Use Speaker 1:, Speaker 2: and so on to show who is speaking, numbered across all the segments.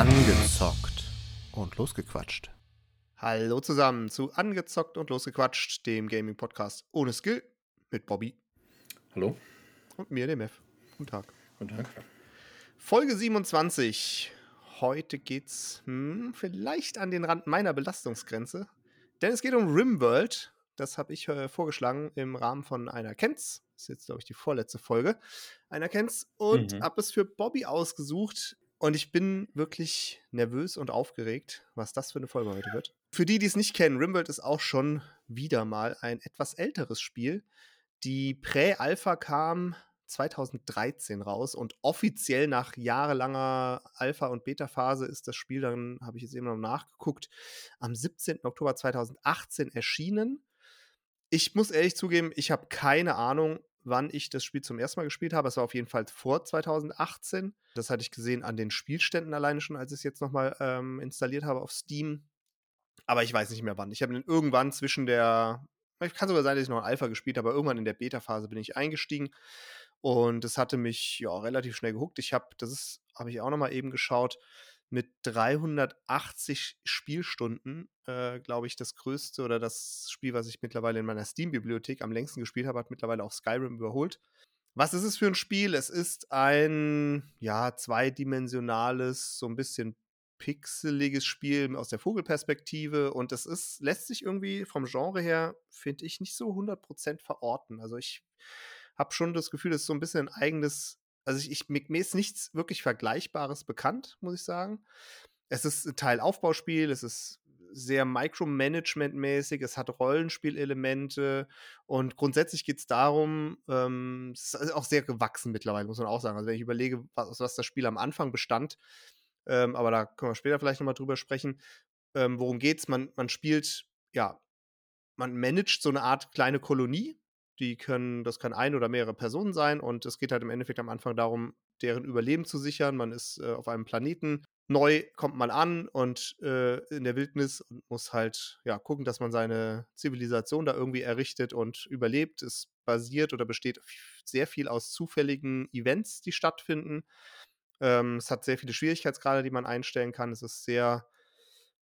Speaker 1: Angezockt und losgequatscht.
Speaker 2: Hallo zusammen zu Angezockt und losgequatscht, dem Gaming-Podcast ohne Skill mit Bobby
Speaker 3: Hallo.
Speaker 2: und mir, dem F. Guten Tag.
Speaker 3: Guten Tag.
Speaker 2: Folge 27. Heute geht's hm, vielleicht an den Rand meiner Belastungsgrenze, denn es geht um Rimworld. Das habe ich äh, vorgeschlagen im Rahmen von einer Kenz. Das ist jetzt, glaube ich, die vorletzte Folge einer Kenz. Und
Speaker 3: Mhm.
Speaker 2: habe es für Bobby ausgesucht. Und ich bin wirklich nervös und aufgeregt, was das für eine Folge heute wird. Für die, die es nicht kennen, Rimworld ist auch schon wieder mal ein etwas älteres Spiel. Die Prä-Alpha kam 2013 raus und offiziell nach jahrelanger Alpha- und Beta-Phase ist das Spiel dann, habe ich jetzt eben noch nachgeguckt, am 17. Oktober 2018 erschienen. Ich muss ehrlich zugeben, ich habe keine Ahnung, wann ich das Spiel zum ersten Mal gespielt habe. Es war auf jeden Fall vor 2018. Das hatte ich gesehen an den Spielständen alleine schon, als ich es jetzt nochmal ähm, installiert habe auf Steam. Aber ich weiß nicht mehr wann. Ich habe irgendwann zwischen der, es kann sogar sein, dass ich noch ein Alpha gespielt habe, aber irgendwann in der Beta-Phase bin ich eingestiegen. Und es hatte mich ja relativ schnell gehuckt. Ich habe, das habe ich auch nochmal eben geschaut, mit 380 Spielstunden, äh, glaube ich, das größte oder das Spiel, was ich mittlerweile in meiner Steam-Bibliothek am längsten gespielt habe, hat mittlerweile auch Skyrim überholt. Was ist es für ein Spiel? Es ist ein, ja, zweidimensionales, so ein bisschen pixeliges Spiel aus der Vogelperspektive und es ist, lässt sich irgendwie vom Genre her, finde ich, nicht so 100% verorten. Also ich habe schon das Gefühl, es ist so ein bisschen ein eigenes, also ich, ich, mir ist nichts wirklich Vergleichbares bekannt, muss ich sagen. Es ist ein Teil Aufbauspiel, es ist sehr Micromanagement-mäßig, es hat Rollenspielelemente und grundsätzlich geht es darum, ähm, es ist auch sehr gewachsen mittlerweile, muss man auch sagen. Also wenn ich überlege, was, was das Spiel am Anfang bestand, ähm, aber da können wir später vielleicht nochmal drüber sprechen, ähm, worum geht's? Man, man spielt, ja, man managt so eine Art kleine Kolonie. Die können, das kann ein oder mehrere Personen sein und es geht halt im Endeffekt am Anfang darum, deren Überleben zu sichern. Man ist äh, auf einem Planeten. Neu kommt man an und äh, in der Wildnis und muss halt ja gucken, dass man seine Zivilisation da irgendwie errichtet und überlebt. Es basiert oder besteht sehr viel aus zufälligen Events, die stattfinden. Ähm, es hat sehr viele Schwierigkeitsgrade, die man einstellen kann. Es ist sehr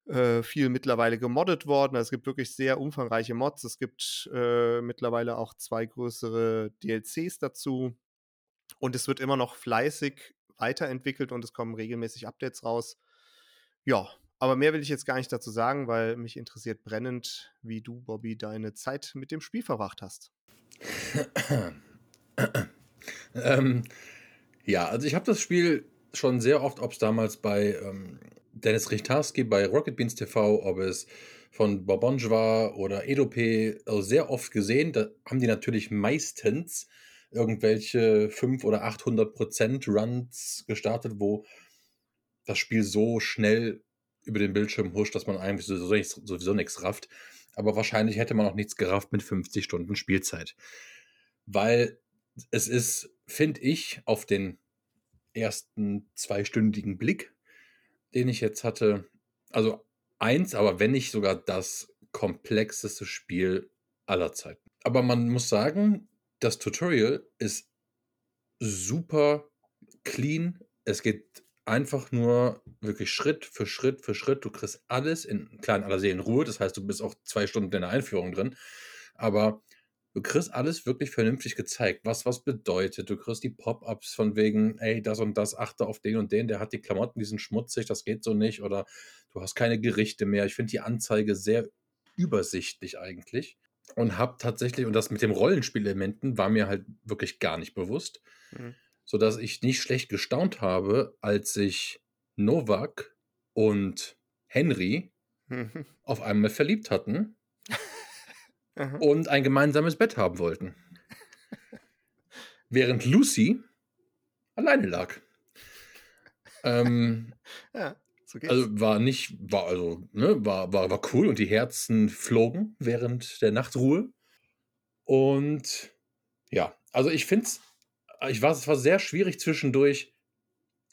Speaker 2: äh, viel mittlerweile gemoddet worden. Also es gibt wirklich sehr umfangreiche Mods. Es gibt äh, mittlerweile auch zwei größere DLCs dazu. Und es wird immer noch fleißig weiterentwickelt und es kommen regelmäßig Updates raus. Ja, aber mehr will ich jetzt gar nicht dazu sagen, weil mich interessiert brennend, wie du, Bobby, deine Zeit mit dem Spiel verbracht hast.
Speaker 3: ähm, ja, also ich habe das Spiel schon sehr oft, ob es damals bei ähm, Dennis Richtarski bei Rocket Beans TV, ob es von Bobonge war oder Edope, also sehr oft gesehen. Da haben die natürlich meistens irgendwelche 500 oder 800 Prozent Runs gestartet, wo das Spiel so schnell über den Bildschirm huscht, dass man eigentlich sowieso nichts, sowieso nichts rafft. Aber wahrscheinlich hätte man auch nichts gerafft mit 50 Stunden Spielzeit. Weil es ist, finde ich, auf den ersten zweistündigen Blick, den ich jetzt hatte, also eins, aber wenn nicht sogar das komplexeste Spiel aller Zeiten. Aber man muss sagen, das Tutorial ist super clean. Es geht einfach nur wirklich Schritt für Schritt für Schritt. Du kriegst alles in kleinen aller Seelen Ruhe. Das heißt, du bist auch zwei Stunden in der Einführung drin. Aber du kriegst alles wirklich vernünftig gezeigt, was was bedeutet. Du kriegst die Pop-ups von wegen, ey, das und das, achte auf den und den, der hat die Klamotten, die sind schmutzig, das geht so nicht. Oder du hast keine Gerichte mehr. Ich finde die Anzeige sehr übersichtlich eigentlich. Und habe tatsächlich, und das mit dem Rollenspielelementen war mir halt wirklich gar nicht bewusst,
Speaker 2: Mhm.
Speaker 3: sodass ich nicht schlecht gestaunt habe, als sich Novak und Henry
Speaker 2: Mhm.
Speaker 3: auf einmal verliebt hatten
Speaker 2: Aha.
Speaker 3: und ein gemeinsames Bett haben wollten. Während Lucy alleine lag. Ähm,
Speaker 2: Ja, so geht's.
Speaker 3: also war nicht, war also, ne, war, war, war cool und die Herzen flogen während der Nachtruhe. Und ja, also ich finde es, ich war, es war sehr schwierig zwischendurch,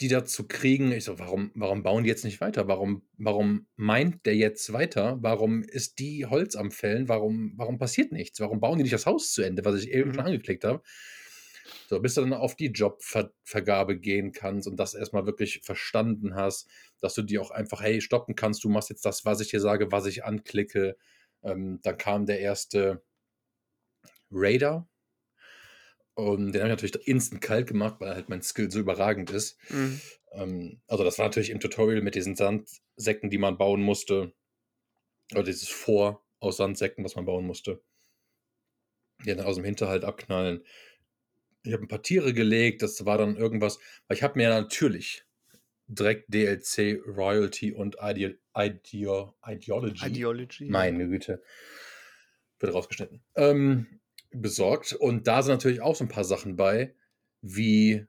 Speaker 3: die da zu kriegen. Ich so, warum, warum bauen die jetzt nicht weiter? Warum, warum meint der jetzt weiter? Warum ist die Holz am Fällen? Warum, warum passiert nichts? Warum bauen die nicht das Haus zu Ende, was ich eben
Speaker 2: Mhm.
Speaker 3: schon angeklickt habe? So, bis du dann auf die Jobvergabe gehen kannst und das erstmal wirklich verstanden hast, dass du die auch einfach, hey, stoppen kannst, du machst jetzt das, was ich dir sage, was ich anklicke. Ähm, dann kam der erste Raider. Und den habe ich natürlich instant kalt gemacht, weil halt mein Skill so überragend ist.
Speaker 2: Mhm.
Speaker 3: Ähm, also das war natürlich im Tutorial mit diesen Sandsäcken, die man bauen musste. Oder dieses Vor aus Sandsäcken, was man bauen musste. Die dann aus dem Hinterhalt abknallen. Ich habe ein paar Tiere gelegt, das war dann irgendwas. Weil ich habe mir natürlich direkt DLC, Royalty und Ide Ideo Ideology.
Speaker 2: Ideology.
Speaker 3: Meine Güte. Wird rausgeschnitten. Ähm, besorgt. Und da sind natürlich auch so ein paar Sachen bei, wie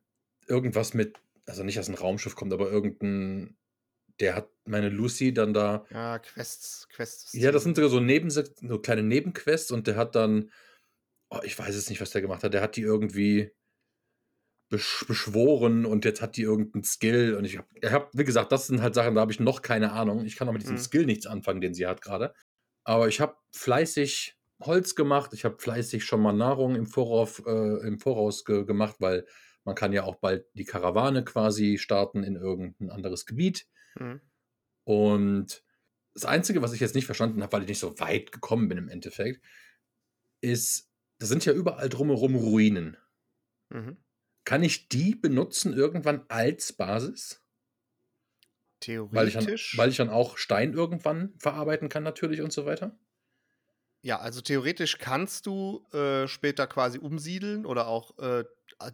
Speaker 3: irgendwas mit, also nicht, dass ein Raumschiff kommt, aber irgendein, der hat meine Lucy dann da.
Speaker 2: Ja, Quests, Quests.
Speaker 3: Ja, das sind sogar so, Neben, so kleine Nebenquests und der hat dann, oh, ich weiß jetzt nicht, was der gemacht hat, der hat die irgendwie besch beschworen und jetzt hat die irgendeinen Skill und ich habe, hab, wie gesagt, das sind halt Sachen, da habe ich noch keine Ahnung. Ich kann auch mit diesem mhm. Skill nichts anfangen, den sie hat gerade. Aber ich habe fleißig Holz gemacht. Ich habe fleißig schon mal Nahrung im Voraus, äh, im Voraus ge gemacht, weil man kann ja auch bald die Karawane quasi starten in irgendein anderes Gebiet. Mhm. Und das Einzige, was ich jetzt nicht verstanden habe, weil ich nicht so weit gekommen bin im Endeffekt, ist, da sind ja überall drumherum Ruinen. Mhm. Kann ich die benutzen irgendwann als Basis?
Speaker 2: Theoretisch.
Speaker 3: Weil ich, dann, weil ich dann auch Stein irgendwann verarbeiten kann, natürlich und so weiter?
Speaker 2: Ja, also theoretisch kannst du äh, später quasi umsiedeln oder auch äh,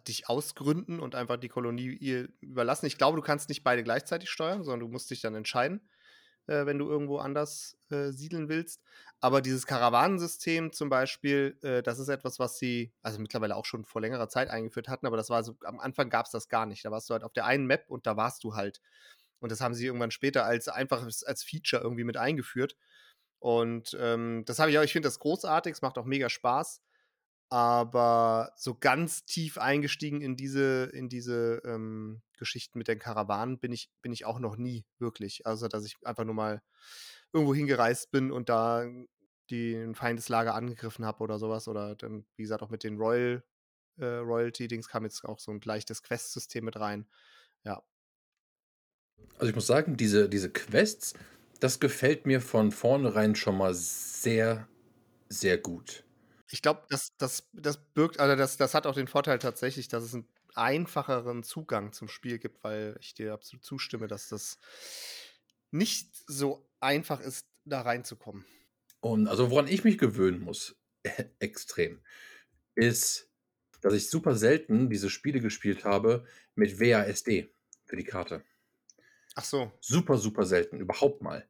Speaker 2: dich ausgründen und einfach die Kolonie ihr überlassen. Ich glaube, du kannst nicht beide gleichzeitig steuern, sondern du musst dich dann entscheiden, äh, wenn du irgendwo anders äh, siedeln willst. Aber dieses Karawanensystem zum Beispiel, äh, das ist etwas, was sie also mittlerweile auch schon vor längerer Zeit eingeführt hatten, aber das war so, am Anfang gab es das gar nicht. Da warst du halt auf der einen Map und da warst du halt. Und das haben sie irgendwann später als einfaches, als Feature irgendwie mit eingeführt. Und ähm, das habe ich auch, ich finde das großartig, es macht auch mega Spaß. Aber so ganz tief eingestiegen in diese, in diese ähm, Geschichten mit den Karawanen bin ich, bin ich auch noch nie wirklich. Also, dass ich einfach nur mal irgendwo hingereist bin und da den Feindeslager angegriffen habe oder sowas. Oder dann, wie gesagt, auch mit den Royal, äh, Royalty-Dings kam jetzt auch so ein leichtes Quest-System mit rein. Ja.
Speaker 3: Also ich muss sagen, diese, diese Quests, das gefällt mir von vornherein schon mal sehr, sehr gut.
Speaker 2: Ich glaube, das, das, das birgt, also das, das hat auch den Vorteil tatsächlich, dass es einen einfacheren Zugang zum Spiel gibt, weil ich dir absolut zustimme, dass das nicht so einfach ist, da reinzukommen.
Speaker 3: Und also woran ich mich gewöhnen muss, extrem, ist, dass ich super selten diese Spiele gespielt habe mit WASD für die Karte.
Speaker 2: Ach so.
Speaker 3: Super, super selten, überhaupt mal.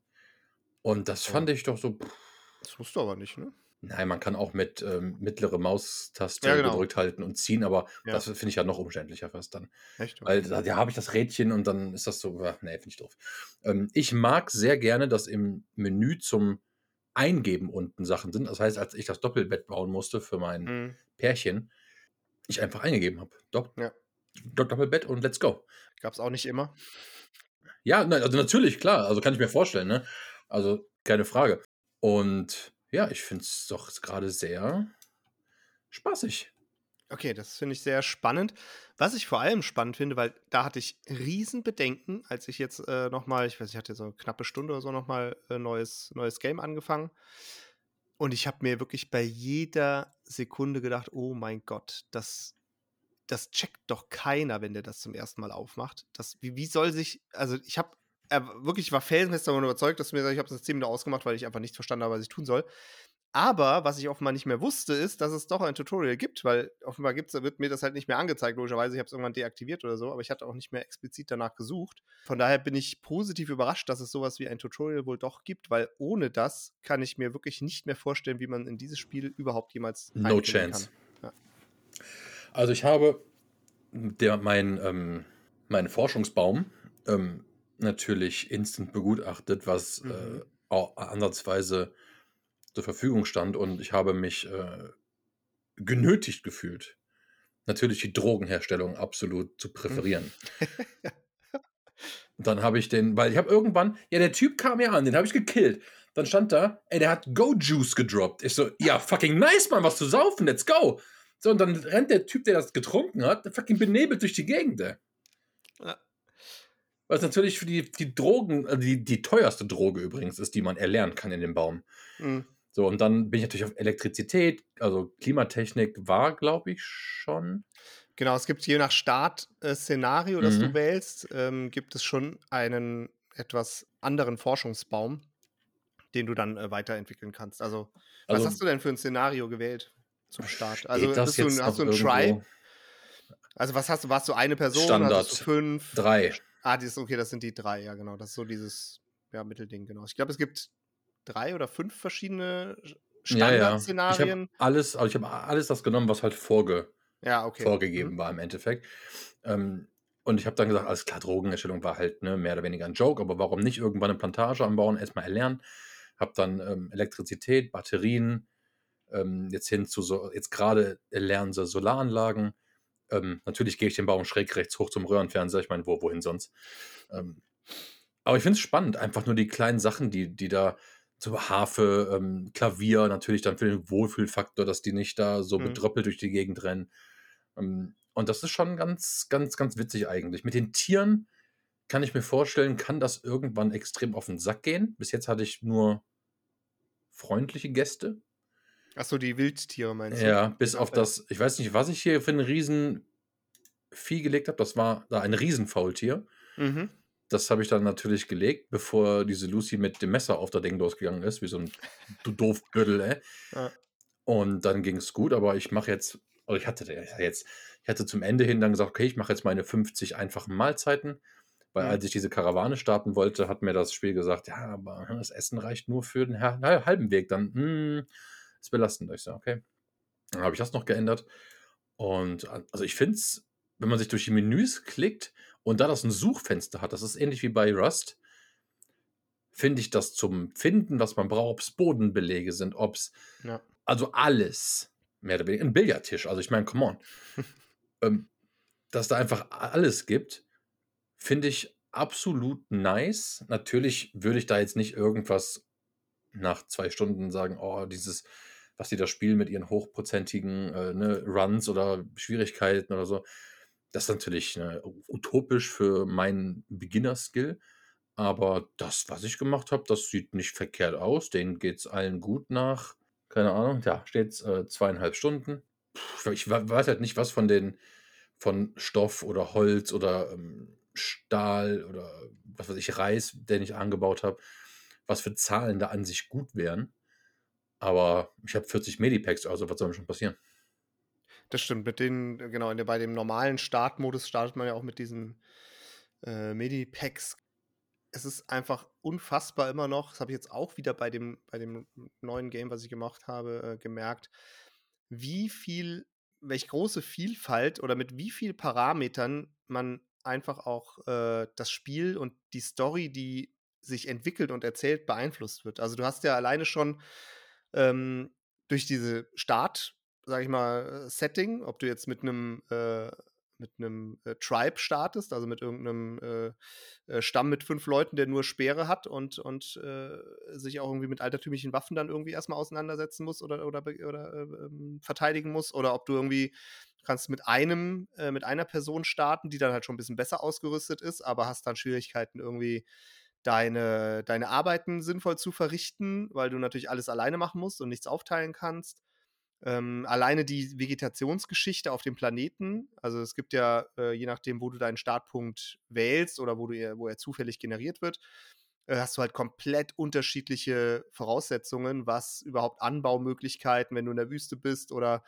Speaker 3: Und das fand ich doch so. Pff.
Speaker 2: Das musst du aber nicht, ne?
Speaker 3: Nein, man kann auch mit ähm, mittlere Maustaste ja, genau. gedrückt halten und ziehen, aber ja. das finde ich ja noch umständlicher fast dann. Echt? Weil da ja, habe ich das Rädchen und dann ist das so, äh, nee, finde ich doof. Ähm, ich mag sehr gerne, dass im Menü zum Eingeben unten Sachen sind. Das heißt, als ich das Doppelbett bauen musste für mein mhm. Pärchen, ich einfach eingegeben habe. Dopp ja. Doppelbett und let's go.
Speaker 2: Gab es auch nicht immer.
Speaker 3: Ja, also natürlich, klar. Also kann ich mir vorstellen, ne? Also keine Frage. Und ja, ich finde es doch gerade sehr spaßig.
Speaker 2: Okay, das finde ich sehr spannend. Was ich vor allem spannend finde, weil da hatte ich Riesenbedenken, als ich jetzt äh, nochmal, ich weiß, ich hatte so eine knappe Stunde oder so nochmal ein äh, neues, neues Game angefangen. Und ich habe mir wirklich bei jeder Sekunde gedacht, oh mein Gott, das, das checkt doch keiner, wenn der das zum ersten Mal aufmacht. Das, wie, wie soll sich, also ich habe er wirklich war felsenfest davon überzeugt, dass du mir sagst, ich habe das 10 Minuten ausgemacht, weil ich einfach nicht verstanden habe, was ich tun soll. Aber was ich offenbar nicht mehr wusste, ist, dass es doch ein Tutorial gibt, weil offenbar gibt's, wird mir das halt nicht mehr angezeigt, logischerweise. Ich habe es irgendwann deaktiviert oder so, aber ich hatte auch nicht mehr explizit danach gesucht. Von daher bin ich positiv überrascht, dass es sowas wie ein Tutorial wohl doch gibt, weil ohne das kann ich mir wirklich nicht mehr vorstellen, wie man in dieses Spiel überhaupt jemals
Speaker 3: No chance. Ja. Also ich habe der, mein, ähm, meinen Forschungsbaum ähm, natürlich instant begutachtet, was mhm. äh, auch ansatzweise zur Verfügung stand und ich habe mich äh, genötigt gefühlt, natürlich die Drogenherstellung absolut zu präferieren. und dann habe ich den, weil ich habe irgendwann, ja, der Typ kam ja an, den habe ich gekillt. Dann stand da, ey, der hat Go Juice gedroppt. Ich so, ja, fucking nice, Mann, was zu saufen, let's go. So, und dann rennt der Typ, der das getrunken hat, fucking benebelt durch die Gegend.
Speaker 2: Ja.
Speaker 3: Was natürlich für die, die Drogen, also die, die teuerste Droge übrigens ist, die man erlernen kann in dem Baum.
Speaker 2: Mhm.
Speaker 3: So, und dann bin ich natürlich auf Elektrizität, also Klimatechnik war, glaube ich, schon.
Speaker 2: Genau, es gibt je nach Startszenario, das du
Speaker 3: Mhm.
Speaker 2: wählst, ähm, gibt es schon einen etwas anderen Forschungsbaum, den du dann äh, weiterentwickeln kannst. Also, was
Speaker 3: Also
Speaker 2: hast du denn für ein Szenario gewählt zum Start? Also, bist du, hast du einen
Speaker 3: irgendwo?
Speaker 2: Also, was hast du? Warst du eine Person?
Speaker 3: Standard.
Speaker 2: Fünf?
Speaker 3: Drei.
Speaker 2: Ah, das, okay, das sind die drei, ja, genau. Das ist so dieses ja, Mittelding, genau. Ich glaube, es gibt drei oder fünf verschiedene
Speaker 3: Ja, ja. Ich habe
Speaker 2: Standardszenarien.
Speaker 3: alles, also ich habe alles das genommen, was halt vorge,
Speaker 2: Ja, okay.
Speaker 3: vorgegeben
Speaker 2: Mhm.
Speaker 3: war im Endeffekt. Ähm, und ich habe dann gesagt, alles klar, Drogenerstellung war halt ne, mehr oder weniger ein Joke, aber warum nicht irgendwann eine Plantage anbauen, erstmal erlernen. Habe dann ähm, Elektrizität, Batterien, ähm, jetzt hin zu so, jetzt gerade lernen sie Solaranlagen. Ähm, natürlich gehe ich den Baum schräg rechts hoch zum Röhrenfernseher, ich meine, wo, wohin sonst. Ähm, aber ich finde es spannend, einfach nur die kleinen Sachen, die, die da, so Harfe, ähm, Klavier, natürlich dann für den Wohlfühlfaktor, dass die nicht da so
Speaker 2: Mhm.
Speaker 3: bedröppelt durch die Gegend rennen. Ähm, und das ist schon ganz, ganz, ganz witzig eigentlich. Mit den Tieren kann ich mir vorstellen, kann das irgendwann extrem auf den Sack gehen. Bis jetzt hatte ich nur freundliche Gäste.
Speaker 2: Achso, die Wildtiere meinst du?
Speaker 3: Ja, bis auf das, ich weiß nicht, was ich hier für ein Riesenvieh gelegt habe. Das war da ein Riesenfaultier.
Speaker 2: Mhm.
Speaker 3: Das habe ich dann natürlich gelegt, bevor diese Lucy mit dem Messer auf der Ding losgegangen ist, wie so ein du doof Gürtel, ey.
Speaker 2: Ja.
Speaker 3: Und dann ging es gut, aber ich mache jetzt, oder ich hatte jetzt, ich hatte zum Ende hin dann gesagt, okay, ich mache jetzt meine 50 einfachen Mahlzeiten. Weil
Speaker 2: Mhm.
Speaker 3: als ich diese Karawane starten wollte, hat mir das Spiel gesagt, ja, aber hm, das Essen reicht nur für den ha- ha- halben Weg. Dann, hm, ist belastend. Ich so, okay. Dann habe ich das noch geändert. Und äh, also ich finde es, wenn man sich durch die Menüs klickt und da das ein Suchfenster hat, das ist ähnlich wie bei Rust, finde ich das zum Finden, was man braucht, ob es Bodenbelege sind, ob es,
Speaker 2: Ja.
Speaker 3: also alles, mehr oder weniger, ein Billardtisch, also ich meine, come on, ähm, dass da einfach alles gibt, finde ich absolut nice. Natürlich würde ich da jetzt nicht irgendwas nach zwei Stunden sagen, oh, dieses, was die da spielen mit ihren hochprozentigen äh, ne, Runs oder Schwierigkeiten oder so, das ist natürlich ne, utopisch für meinen Beginner-Skill. Aber das, was ich gemacht habe, das sieht nicht verkehrt aus. Denen geht es allen gut nach, keine Ahnung, ja, steht äh, zweieinhalb Stunden. Puh, ich we- weiß halt nicht, was von den von Stoff oder Holz oder ähm, Stahl oder was weiß ich, Reis, den ich angebaut habe, was für Zahlen da an sich gut wären. Aber ich habe 40 Medipacks, also was soll mir schon passieren?
Speaker 2: Das stimmt, mit denen, genau, bei dem normalen Startmodus startet man ja auch mit diesen äh, Medipacks. Es ist einfach unfassbar immer noch, das habe ich jetzt auch wieder bei dem, bei dem neuen Game, was ich gemacht habe, äh, gemerkt, wie viel, welche große Vielfalt oder mit wie viel Parametern man einfach auch äh, das Spiel und die Story, die sich entwickelt und erzählt, beeinflusst wird. Also du hast ja alleine schon ähm, durch diese Start, sag ich mal, äh, Setting, ob du jetzt mit einem äh, mit einem äh, Tribe startest, also mit irgendeinem äh, äh, Stamm mit fünf Leuten, der nur Speere hat und, und äh, sich auch irgendwie mit altertümlichen Waffen dann irgendwie erstmal auseinandersetzen muss oder, oder, oder äh, ähm, verteidigen muss, oder ob du irgendwie kannst mit einem, mit einer Person starten, die dann halt schon ein bisschen besser ausgerüstet ist, aber hast dann Schwierigkeiten irgendwie deine, deine Arbeiten sinnvoll zu verrichten, weil du natürlich alles alleine machen musst und nichts aufteilen kannst. Ähm, alleine die Vegetationsgeschichte auf dem Planeten, also es gibt ja, äh, je nachdem, wo du deinen Startpunkt wählst oder wo, du, wo er zufällig generiert wird, äh, hast du halt komplett unterschiedliche Voraussetzungen, was überhaupt Anbaumöglichkeiten, wenn du in der Wüste bist oder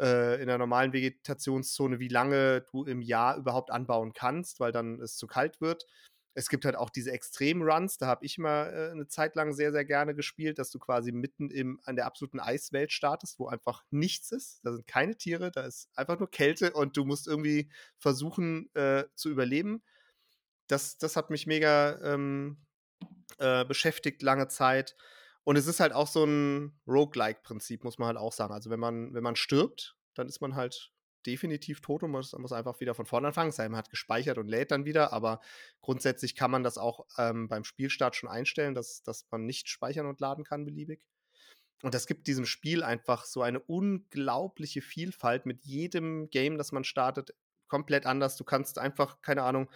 Speaker 2: äh, in der normalen Vegetationszone, wie lange du im Jahr überhaupt anbauen kannst, weil dann es zu kalt wird. Es gibt halt auch diese Extrem-Runs, da habe ich mal äh, eine Zeit lang sehr, sehr gerne gespielt, dass du quasi mitten im, an der absoluten Eiswelt startest, wo einfach nichts ist. Da sind keine Tiere, da ist einfach nur Kälte und du musst irgendwie versuchen äh, zu überleben. Das, das hat mich mega ähm, äh, beschäftigt lange Zeit. Und es ist halt auch so ein Roguelike-Prinzip, muss man halt auch sagen. Also wenn man, wenn man stirbt, dann ist man halt definitiv tot und muss, muss einfach wieder von vorne anfangen. Sein hat gespeichert und lädt dann wieder, aber grundsätzlich kann man das auch ähm, beim Spielstart schon einstellen, dass, dass man nicht speichern und laden kann beliebig. und das gibt diesem Spiel einfach so eine unglaubliche Vielfalt mit jedem Game, das man startet, komplett anders. Du kannst einfach, keine Ahnung,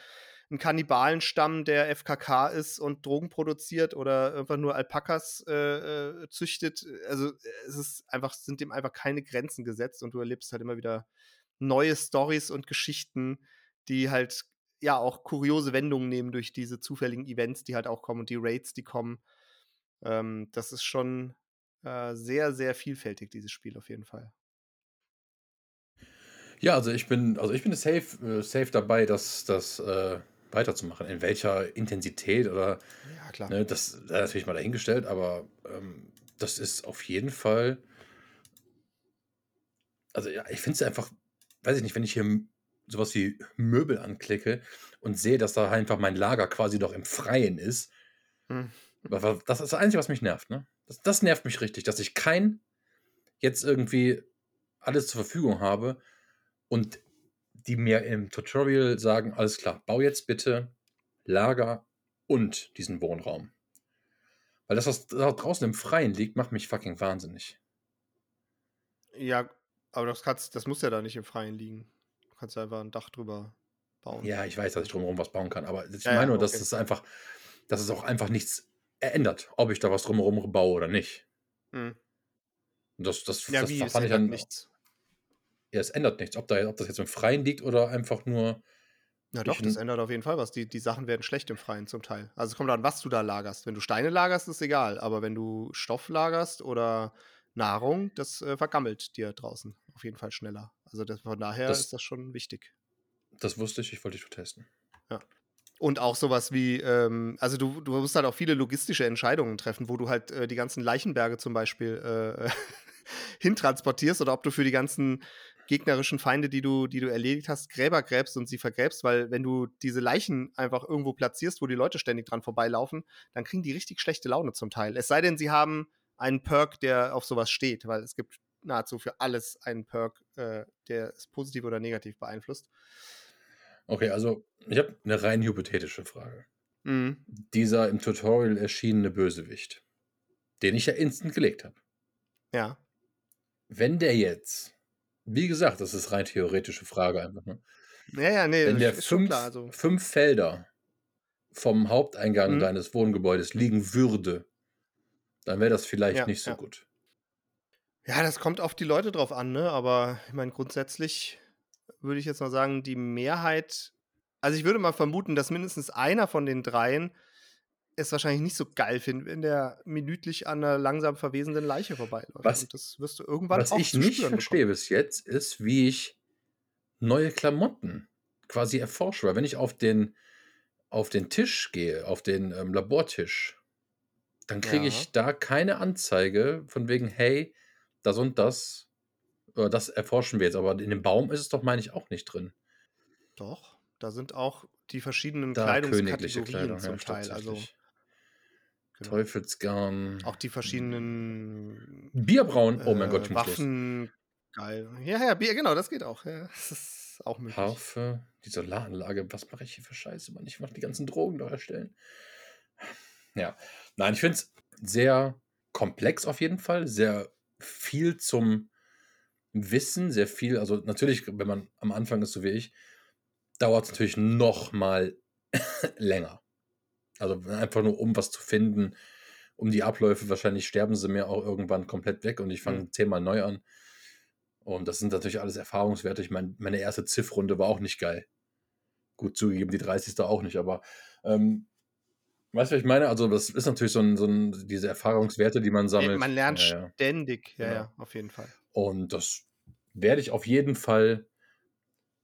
Speaker 2: einen Kannibalenstamm, der FKK ist und Drogen produziert oder einfach nur Alpakas äh, äh, züchtet. Also es ist einfach, sind dem einfach keine Grenzen gesetzt und du erlebst halt immer wieder neue Stories und Geschichten, die halt ja auch kuriose Wendungen nehmen durch diese zufälligen Events, die halt auch kommen und die Raids, die kommen. Ähm, das ist schon äh, sehr, sehr vielfältig, dieses Spiel auf jeden Fall.
Speaker 3: Ja, also ich bin, also ich bin safe, äh, safe dabei, das, das äh, weiterzumachen. In welcher Intensität oder
Speaker 2: Ja, klar.
Speaker 3: ne, das sei natürlich mal dahingestellt, aber ähm, das ist auf jeden Fall. Also ja, ich finde es einfach, weiß ich nicht, wenn ich hier sowas wie Möbel anklicke und sehe, dass da einfach mein Lager quasi noch im Freien ist,
Speaker 2: Hm.
Speaker 3: das ist das Einzige, was mich nervt. Ne? Das, das nervt mich richtig, dass ich kein jetzt irgendwie alles zur Verfügung habe und die mir im Tutorial sagen, alles klar, bau jetzt bitte Lager und diesen Wohnraum. Weil das, was da draußen im Freien liegt, macht mich fucking wahnsinnig.
Speaker 2: Ja, aber das, kannst, das muss ja da nicht im Freien liegen. Du kannst ja einfach ein Dach drüber bauen.
Speaker 3: Ja, ich weiß, dass ich drumherum was bauen kann, aber ich
Speaker 2: Ja,
Speaker 3: meine nur, dass
Speaker 2: okay.
Speaker 3: es einfach, dass es auch einfach nichts ändert, ob ich da was drumherum baue oder nicht.
Speaker 2: Hm.
Speaker 3: Und das, das,
Speaker 2: Ja,
Speaker 3: das
Speaker 2: wie,
Speaker 3: fand ich dann,
Speaker 2: nichts.
Speaker 3: ja, es ändert nichts, ob, da, ob das jetzt im Freien liegt oder einfach nur,
Speaker 2: Na doch, das ändert auf jeden Fall was. Die, die Sachen werden schlecht im Freien zum Teil. Also es kommt an, was du da lagerst. Wenn du Steine lagerst, ist egal. Aber wenn du Stoff lagerst oder Nahrung, das äh, vergammelt dir draußen auf jeden Fall schneller. Also das, von daher
Speaker 3: Das-
Speaker 2: ist das schon wichtig.
Speaker 3: das wusste ich, ich wollte dich testen.
Speaker 2: Und auch sowas wie, ähm, also du, du musst halt auch viele logistische Entscheidungen treffen, wo du halt äh, die ganzen Leichenberge zum Beispiel äh, hintransportierst oder ob du für die ganzen gegnerischen Feinde, die du, die du erledigt hast, Gräber gräbst und sie vergräbst, weil wenn du diese Leichen einfach irgendwo platzierst, wo die Leute ständig dran vorbeilaufen, dann kriegen die richtig schlechte Laune zum Teil. Es sei denn, sie haben einen Perk, der auf sowas steht, weil es gibt nahezu für alles einen Perk, äh, der es positiv oder negativ beeinflusst.
Speaker 3: Okay, also ich habe eine rein hypothetische Frage.
Speaker 2: Mhm.
Speaker 3: Dieser im Tutorial erschienene Bösewicht, den ich ja instant gelegt habe.
Speaker 2: Ja.
Speaker 3: Wenn der jetzt, wie gesagt, das ist rein theoretische Frage einfach, ne?
Speaker 2: Ja, ja, nee,
Speaker 3: Wenn der fünf,
Speaker 2: klar. Also,
Speaker 3: fünf Felder vom Haupteingang
Speaker 2: Mhm.
Speaker 3: deines Wohngebäudes liegen würde, dann wäre das vielleicht
Speaker 2: Ja,
Speaker 3: nicht so
Speaker 2: ja.
Speaker 3: gut.
Speaker 2: ja, das kommt auf die Leute drauf an, ne? Aber ich meine, grundsätzlich würde ich jetzt mal sagen, die Mehrheit, also ich würde mal vermuten, dass mindestens einer von den dreien es wahrscheinlich nicht so geil findet, wenn der minütlich an einer langsam verwesenden Leiche vorbeiläuft.
Speaker 3: Was-
Speaker 2: Und das wirst du irgendwann
Speaker 3: Was
Speaker 2: auch
Speaker 3: ich nicht verstehe bis jetzt, ist, wie ich neue Klamotten quasi erforsche. Weil wenn ich auf den, auf den Tisch gehe, auf den ähm, Labortisch, dann kriege
Speaker 2: Ja.
Speaker 3: ich da keine Anzeige von wegen, hey, das und das, oder das erforschen wir jetzt. Aber in dem Baum ist es doch, meine ich, auch nicht drin.
Speaker 2: Doch, da sind auch die verschiedenen
Speaker 3: Da königliche
Speaker 2: Kleidungskategorien
Speaker 3: Kleidung,
Speaker 2: zum
Speaker 3: ja,
Speaker 2: Teil. Also
Speaker 3: tatsächlich.
Speaker 2: genau.
Speaker 3: Teufelsgarn.
Speaker 2: auch die verschiedenen
Speaker 3: Bierbrauen. Oh mein
Speaker 2: äh,
Speaker 3: Gott.
Speaker 2: Waffen. Geil. Ja, ja, Bier, genau, das geht auch. Ja, das ist auch möglich.
Speaker 3: Harfe, die Solaranlage. Was mache ich hier für Scheiße, Mann? Ich mache die ganzen Drogen da erstellen. Ja, nein, ich finde es sehr komplex auf jeden Fall. Sehr viel zum Wissen, sehr viel. Also, natürlich, wenn man am Anfang ist, so wie ich, dauert es natürlich noch mal länger. Also, einfach nur, um was zu finden, um die Abläufe. Wahrscheinlich sterben sie mir auch irgendwann komplett weg und ich fange
Speaker 2: Mhm.
Speaker 3: zehnmal neu an. Und das sind natürlich alles Erfahrungswerte. Ich meine, meine erste Ziff-Runde war auch nicht geil. Gut zugegeben, die 30. auch nicht, aber ähm, weißt du, was ich meine? Also, das ist natürlich so ein, so ein diese Erfahrungswerte, die man
Speaker 2: Äh,
Speaker 3: sammelt.
Speaker 2: Man lernt
Speaker 3: Ja, ja.
Speaker 2: ständig. Ja,
Speaker 3: Genau.
Speaker 2: ja, auf jeden Fall.
Speaker 3: Und das werde ich auf jeden Fall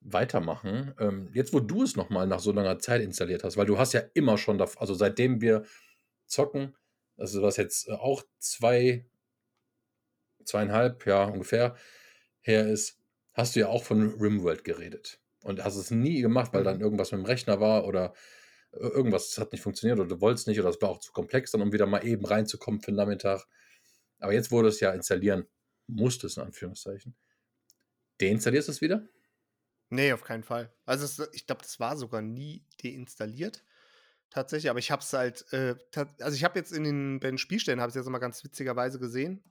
Speaker 3: weitermachen. Ähm, jetzt, wo du es nochmal nach so langer Zeit installiert hast, weil du hast ja immer schon, dav- also seitdem wir zocken, also was jetzt äh, auch zwei, zweieinhalb, ja, ungefähr her ist, hast du ja auch von Rimworld geredet. Und hast es nie gemacht, weil
Speaker 2: Mhm.
Speaker 3: dann irgendwas mit dem Rechner war oder irgendwas hat nicht funktioniert oder du wolltest nicht oder es war auch zu komplex, dann um wieder mal eben reinzukommen für den Nachmittag. Aber jetzt, du es ja installieren musstest, in Anführungszeichen, deinstallierst du es wieder?
Speaker 2: Nee, auf keinen Fall. Also es, ich glaube, das war sogar nie deinstalliert. Tatsächlich, aber ich habe es halt, äh, also ich habe jetzt in den, bei den Spielstellen, habe ich es jetzt mal ganz witzigerweise gesehen.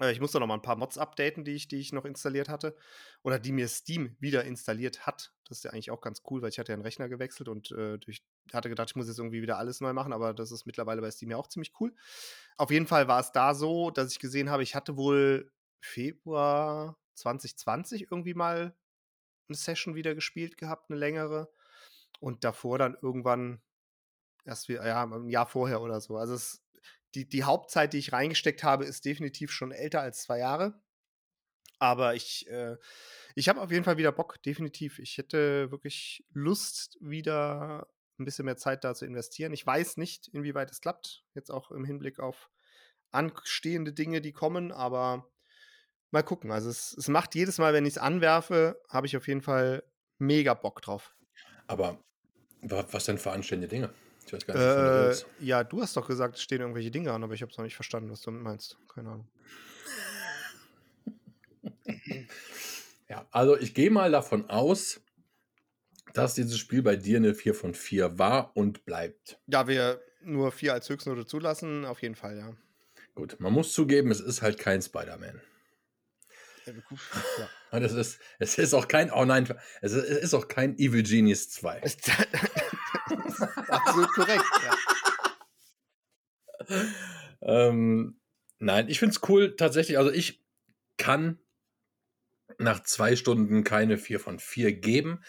Speaker 2: Äh, ich musste noch mal ein paar Mods updaten, die ich, die ich noch installiert hatte. Oder die mir Steam wieder installiert hat. Das ist ja eigentlich auch ganz cool, weil ich hatte ja einen Rechner gewechselt und äh, durch, hatte gedacht, ich muss jetzt irgendwie wieder alles neu machen, aber das ist mittlerweile bei Steam ja auch ziemlich cool. Auf jeden Fall war es da so, dass ich gesehen habe, ich hatte wohl Februar 2020 irgendwie mal eine Session wieder gespielt gehabt, eine längere. Und davor dann irgendwann erst wie, ja, ein Jahr vorher oder so. Also es, die, die Hauptzeit, die ich reingesteckt habe, ist definitiv schon älter als zwei Jahre. Aber ich, äh, ich habe auf jeden Fall wieder Bock, definitiv. Ich hätte wirklich Lust, wieder ein bisschen mehr Zeit da zu investieren. Ich weiß nicht, inwieweit es klappt, jetzt auch im Hinblick auf anstehende Dinge, die kommen, aber mal gucken. Also es, es macht jedes Mal, wenn ich es anwerfe, habe ich auf jeden Fall mega Bock drauf.
Speaker 3: Aber was denn für anständige Dinge? Ich weiß gar nicht, äh,
Speaker 2: du ja, du hast doch gesagt, es stehen irgendwelche Dinge an, aber ich habe es noch nicht verstanden, was du meinst. Keine Ahnung.
Speaker 3: Ja, also ich gehe mal davon aus, dass dieses Spiel bei dir eine 4 von 4 war und bleibt.
Speaker 2: Ja, wir nur 4 als Höchstnote zulassen, auf jeden Fall, ja.
Speaker 3: Gut, man muss zugeben, es ist halt kein Spider-Man. Ja. Und es ist, es ist auch kein, oh nein, es ist, es ist auch kein Evil Genius 2.
Speaker 2: absolut korrekt,
Speaker 3: ja. ähm, nein, ich finde es cool, tatsächlich. Also, ich kann nach zwei Stunden keine 4 von 4 geben,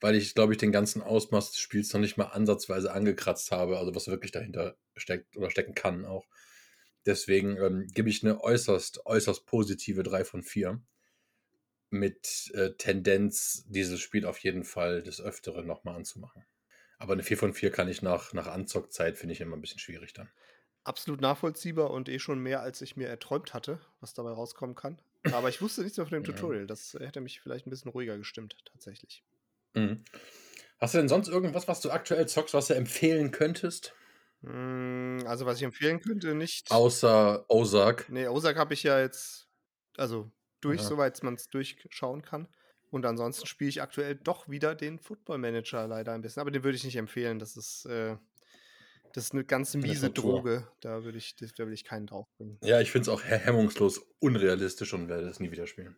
Speaker 3: weil ich, glaube ich, den ganzen Ausmaß des Spiels noch nicht mal ansatzweise angekratzt habe, also was wirklich dahinter steckt oder stecken kann auch. Deswegen ähm, gebe ich eine äußerst, äußerst positive 3 von 4 mit äh, Tendenz, dieses Spiel auf jeden Fall des Öfteren nochmal anzumachen. Aber eine 4 von 4 kann ich nach, nach Anzockzeit, finde ich immer ein bisschen schwierig dann.
Speaker 2: Absolut nachvollziehbar und eh schon mehr, als ich mir erträumt hatte, was dabei rauskommen kann. Aber ich wusste nichts mehr von dem Tutorial. Das hätte mich vielleicht ein bisschen ruhiger gestimmt, tatsächlich.
Speaker 3: Mhm. Hast du denn sonst irgendwas, was du aktuell zockst, was du empfehlen könntest?
Speaker 2: Hm, also, was ich empfehlen könnte, nicht.
Speaker 3: Außer Ozark.
Speaker 2: Nee, Ozark habe ich ja jetzt, also durch, ja. soweit man es durchschauen kann. Und ansonsten spiele ich aktuell doch wieder den Football Manager leider ein bisschen. Aber den würde ich nicht empfehlen. Das ist, äh, das ist eine ganz miese Droge. Da würde ich, da will ich keinen draufbringen.
Speaker 3: Ja, ich finde es auch hemmungslos unrealistisch und werde es nie wieder spielen.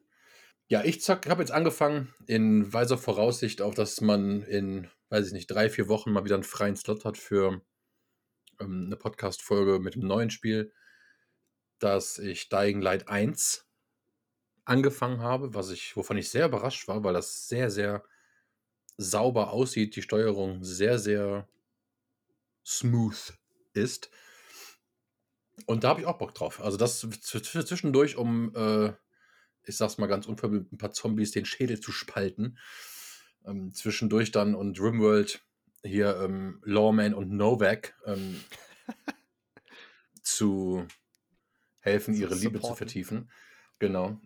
Speaker 3: Ja, ich habe jetzt angefangen, in weiser Voraussicht auch, dass man in, weiß ich nicht, drei, vier Wochen mal wieder einen freien Slot hat für ähm, eine Podcast-Folge mit einem neuen Spiel, dass ich Dying Light 1 angefangen habe, was ich, wovon ich sehr überrascht war, weil das sehr, sehr sauber aussieht, die Steuerung sehr, sehr smooth ist. Und da habe ich auch Bock drauf. Also das zwischendurch, um, äh, ich sag's mal ganz unverblümt, ein paar Zombies den Schädel zu spalten. Ähm, zwischendurch dann und Rimworld hier ähm, Lawman und Novak ähm, zu helfen, ihre Liebe zu vertiefen. Genau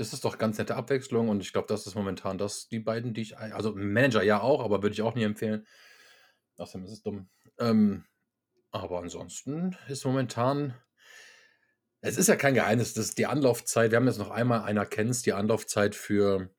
Speaker 3: ist es doch ganz nette Abwechslung und ich glaube, das ist momentan das, die beiden, die ich, also Manager ja auch, aber würde ich auch nie empfehlen. Außerdem ist es dumm. Ähm, aber ansonsten ist momentan, es ist ja kein Geheimnis, dass die Anlaufzeit, wir haben jetzt noch einmal einer kennt, die Anlaufzeit für,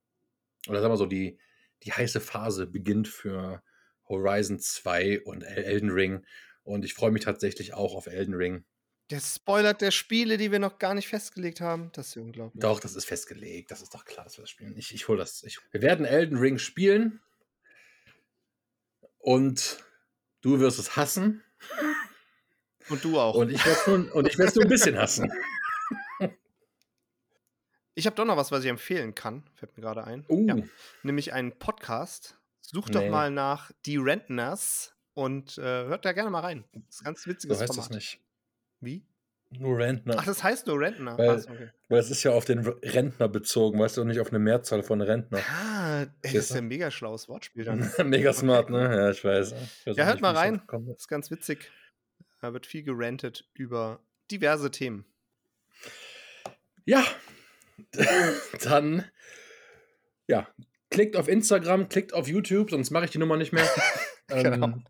Speaker 3: oder sagen wir so, die, die heiße Phase beginnt für Horizon 2 und Elden Ring. Und ich freue mich tatsächlich auch auf Elden Ring.
Speaker 2: Der spoilert der Spiele, die wir noch gar nicht festgelegt haben. Das ist ja unglaublich.
Speaker 3: Doch, das ist festgelegt. Das ist doch klar, dass wir das spielen. Ich, ich hole das. Ich, wir werden Elden Ring spielen. Und du wirst es hassen.
Speaker 2: Und du auch.
Speaker 3: Und ich werde es nur ein bisschen hassen.
Speaker 2: Ich habe doch noch was, was ich empfehlen kann. Fällt mir gerade ein.
Speaker 3: Uh. Ja.
Speaker 2: Nämlich einen Podcast. Such nee. doch mal nach Die Rentners und äh, hört da gerne mal rein. Das ist ein ganz witziges
Speaker 3: so heißt Format. Das nicht.
Speaker 2: Wie?
Speaker 3: Nur Rentner.
Speaker 2: Ach, das heißt nur Rentner.
Speaker 3: Weil, Ach, okay. weil es ist ja auf den Rentner bezogen, weißt du, und nicht auf eine Mehrzahl von Rentner.
Speaker 2: Ah, ey, das ist ja ein mega schlaues Wortspiel dann.
Speaker 3: mega smart, ne? Ja, ich weiß.
Speaker 2: Ich ja, hört nicht, mal rein. Das ist ganz witzig. Da wird viel gerantet über diverse Themen.
Speaker 3: Ja, dann, ja, klickt auf Instagram, klickt auf YouTube, sonst mache ich die Nummer nicht mehr. genau. Ähm,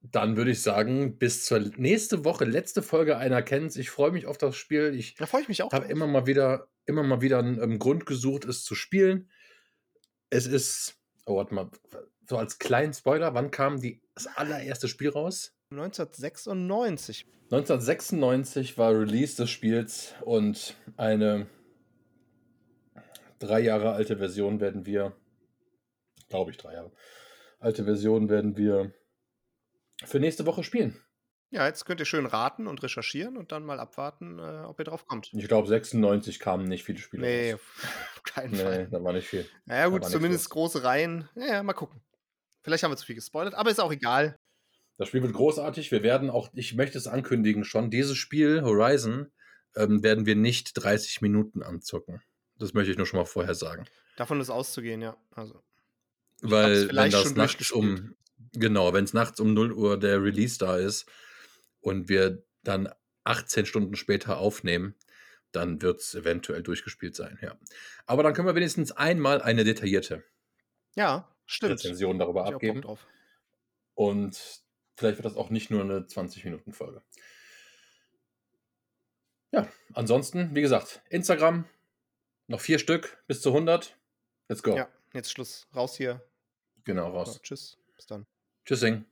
Speaker 3: dann würde ich sagen, bis zur nächste Woche, letzte Folge einer kennt's. Ich freue mich auf das Spiel. Ich
Speaker 2: da freue ich mich auch.
Speaker 3: habe immer mal wieder, immer mal wieder einen, einen Grund gesucht, es zu spielen. Es ist, oh, warte mal, so als kleinen Spoiler, wann kam die, das allererste Spiel raus?
Speaker 2: 1996.
Speaker 3: 1996 war Release des Spiels und eine drei Jahre alte Version werden wir, glaube ich, drei Jahre alte Version werden wir für nächste Woche spielen.
Speaker 2: Ja, jetzt könnt ihr schön raten und recherchieren und dann mal abwarten, äh, ob ihr drauf kommt.
Speaker 3: Ich glaube, 96 kamen nicht viele Spiele
Speaker 2: Nee,
Speaker 3: raus.
Speaker 2: auf keinen
Speaker 3: Nee,
Speaker 2: Fall.
Speaker 3: da war nicht viel.
Speaker 2: Naja,
Speaker 3: da
Speaker 2: gut,
Speaker 3: war nichts
Speaker 2: zumindest
Speaker 3: los.
Speaker 2: große Reihen. Ja, ja, mal gucken. Vielleicht haben wir zu viel gespoilert, aber ist auch egal.
Speaker 3: Das Spiel wird großartig. Wir werden auch, ich möchte es ankündigen schon, dieses Spiel, Horizon, ähm, werden wir nicht 30 Minuten anzocken. Das möchte ich nur schon mal vorher sagen.
Speaker 2: Davon ist auszugehen, ja. Also,
Speaker 3: Weil wenn
Speaker 2: vielleicht
Speaker 3: das
Speaker 2: schon
Speaker 3: nachts um, genau, wenn es nachts um 0 Uhr der Release da ist und wir dann 18 Stunden später aufnehmen, dann wird es eventuell durchgespielt sein, ja. Aber dann können wir wenigstens einmal eine detaillierte
Speaker 2: ja, stimmt.
Speaker 3: Rezension darüber abgeben. Und vielleicht wird das auch nicht nur eine 20-Minuten-Folge. Ja, ansonsten, wie gesagt, Instagram, noch vier Stück bis zu 100. Let's go.
Speaker 2: Ja, jetzt Schluss. Raus hier.
Speaker 3: Genau,
Speaker 2: Ja,
Speaker 3: raus.
Speaker 2: tschüss. Bis dann.
Speaker 3: Tschüssing.